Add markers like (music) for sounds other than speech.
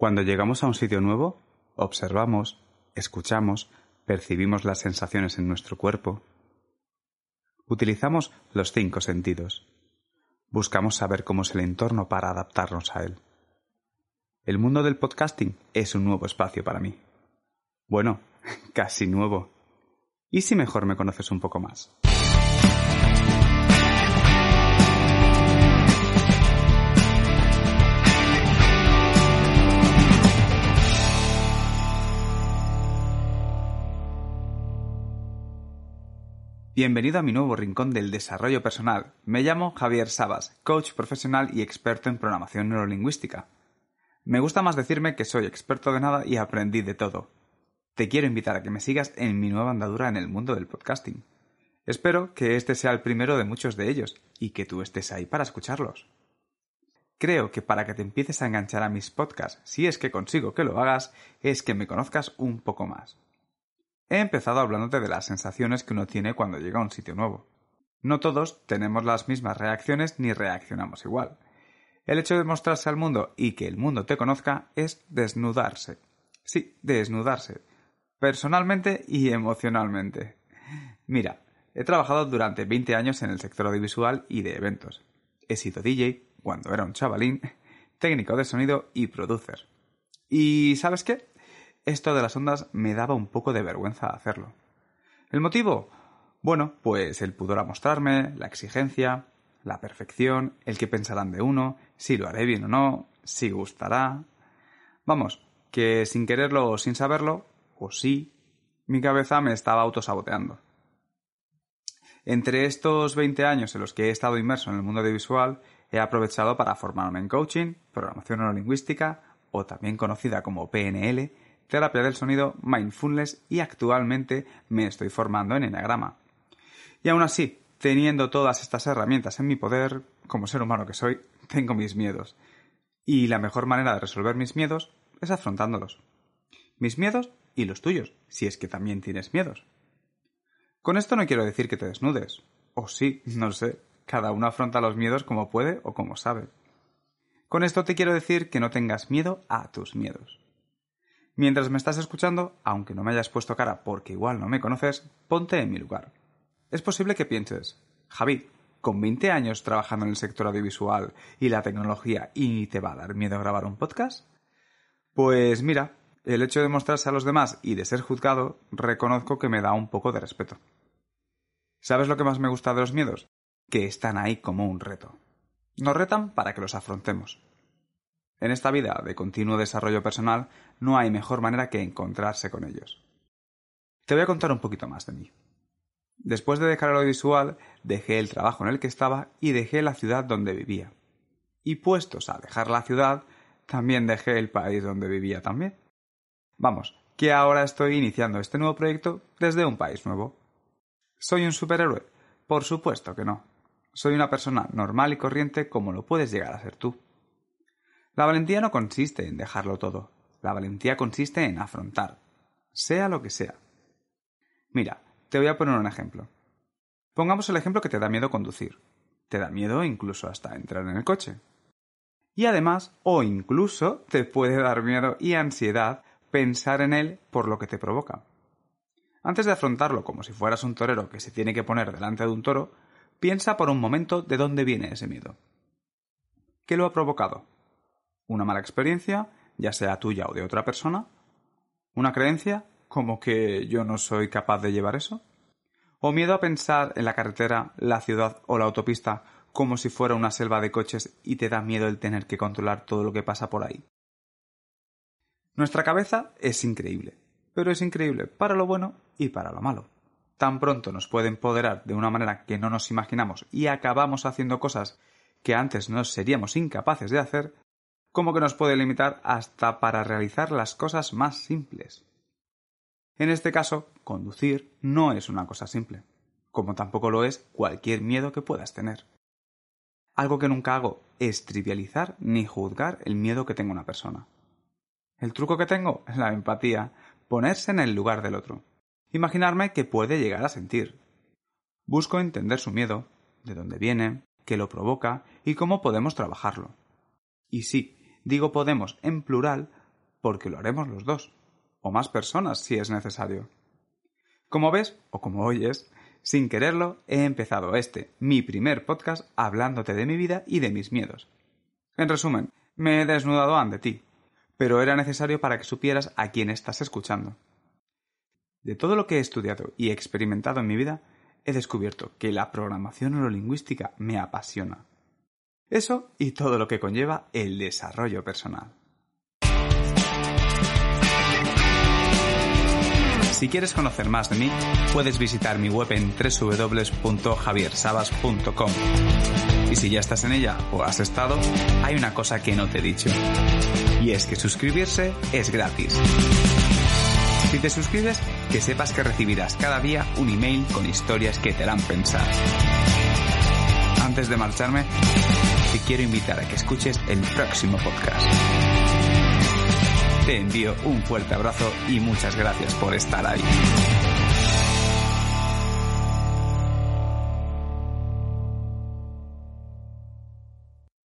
Cuando llegamos a un sitio nuevo, observamos, escuchamos, percibimos las sensaciones en nuestro cuerpo. Utilizamos los cinco sentidos. Buscamos saber cómo es el entorno para adaptarnos a él. El mundo del podcasting es un nuevo espacio para mí. Bueno, (laughs) casi nuevo. ¿Y si mejor me conoces un poco más? Bienvenido a mi nuevo rincón del desarrollo personal. Me llamo Javier Sabas, coach profesional y experto en programación neurolingüística. Me gusta más decirme que soy experto de nada y aprendí de todo. Te quiero invitar a que me sigas en mi nueva andadura en el mundo del podcasting. Espero que este sea el primero de muchos de ellos y que tú estés ahí para escucharlos. Creo que para que te empieces a enganchar a mis podcasts, si es que consigo que lo hagas, es que me conozcas un poco más. He empezado hablándote de las sensaciones que uno tiene cuando llega a un sitio nuevo. No todos tenemos las mismas reacciones ni reaccionamos igual. El hecho de mostrarse al mundo y que el mundo te conozca es desnudarse. Sí, desnudarse. Personalmente y emocionalmente. Mira, he trabajado durante 20 años en el sector audiovisual y de eventos. He sido DJ, cuando era un chavalín, técnico de sonido y producer. ¿Y sabes qué? Esto de las ondas me daba un poco de vergüenza hacerlo. ¿El motivo? Bueno, pues el pudor a mostrarme, la exigencia, la perfección, el que pensarán de uno, si lo haré bien o no, si gustará. Vamos, que sin quererlo o sin saberlo, o sí, mi cabeza me estaba autosaboteando. Entre estos 20 años en los que he estado inmerso en el mundo audiovisual, he aprovechado para formarme en coaching, programación neurolingüística, o también conocida como PNL, terapia del sonido, mindfulness y actualmente me estoy formando en enagrama. Y aún así, teniendo todas estas herramientas en mi poder, como ser humano que soy, (laughs) tengo mis miedos. Y la mejor manera de resolver mis miedos es afrontándolos. Mis miedos y los tuyos, si es que también tienes miedos. Con esto no quiero decir que te desnudes. O sí, (laughs) no sé, cada uno afronta los miedos como puede o como sabe. Con esto te quiero decir que no tengas miedo a tus miedos. Mientras me estás escuchando, aunque no me hayas puesto cara porque igual no me conoces, ponte en mi lugar. Es posible que pienses, Javi, con 20 años trabajando en el sector audiovisual y la tecnología, ¿y te va a dar miedo grabar un podcast? Pues mira, el hecho de mostrarse a los demás y de ser juzgado, reconozco que me da un poco de respeto. ¿Sabes lo que más me gusta de los miedos? Que están ahí como un reto. Nos retan para que los afrontemos. En esta vida de continuo desarrollo personal no hay mejor manera que encontrarse con ellos. Te voy a contar un poquito más de mí. Después de dejar el audiovisual, dejé el trabajo en el que estaba y dejé la ciudad donde vivía. Y puestos a dejar la ciudad, también dejé el país donde vivía también. Vamos, que ahora estoy iniciando este nuevo proyecto desde un país nuevo. ¿Soy un superhéroe? Por supuesto que no. Soy una persona normal y corriente como lo puedes llegar a ser tú. La valentía no consiste en dejarlo todo. La valentía consiste en afrontar, sea lo que sea. Mira, te voy a poner un ejemplo. Pongamos el ejemplo que te da miedo conducir. Te da miedo incluso hasta entrar en el coche. Y además, o incluso, te puede dar miedo y ansiedad pensar en él por lo que te provoca. Antes de afrontarlo como si fueras un torero que se tiene que poner delante de un toro, piensa por un momento de dónde viene ese miedo. ¿Qué lo ha provocado? Una mala experiencia, ya sea tuya o de otra persona, una creencia como que yo no soy capaz de llevar eso, o miedo a pensar en la carretera, la ciudad o la autopista como si fuera una selva de coches y te da miedo el tener que controlar todo lo que pasa por ahí. Nuestra cabeza es increíble, pero es increíble para lo bueno y para lo malo. Tan pronto nos puede empoderar de una manera que no nos imaginamos y acabamos haciendo cosas que antes no seríamos incapaces de hacer, como que nos puede limitar hasta para realizar las cosas más simples. En este caso, conducir no es una cosa simple, como tampoco lo es cualquier miedo que puedas tener. Algo que nunca hago es trivializar ni juzgar el miedo que tenga una persona. El truco que tengo es la empatía, ponerse en el lugar del otro, imaginarme que puede llegar a sentir. Busco entender su miedo, de dónde viene, qué lo provoca y cómo podemos trabajarlo. Y sí, Digo podemos en plural porque lo haremos los dos, o más personas si es necesario. Como ves, o como oyes, sin quererlo, he empezado este, mi primer podcast, hablándote de mi vida y de mis miedos. En resumen, me he desnudado ante ti, pero era necesario para que supieras a quién estás escuchando. De todo lo que he estudiado y experimentado en mi vida, he descubierto que la programación neurolingüística me apasiona. Eso y todo lo que conlleva el desarrollo personal. Si quieres conocer más de mí, puedes visitar mi web en www.javiersabas.com. Y si ya estás en ella o has estado, hay una cosa que no te he dicho. Y es que suscribirse es gratis. Si te suscribes, que sepas que recibirás cada día un email con historias que te harán pensar. Antes de marcharme, te quiero invitar a que escuches el próximo podcast. Te envío un fuerte abrazo y muchas gracias por estar ahí.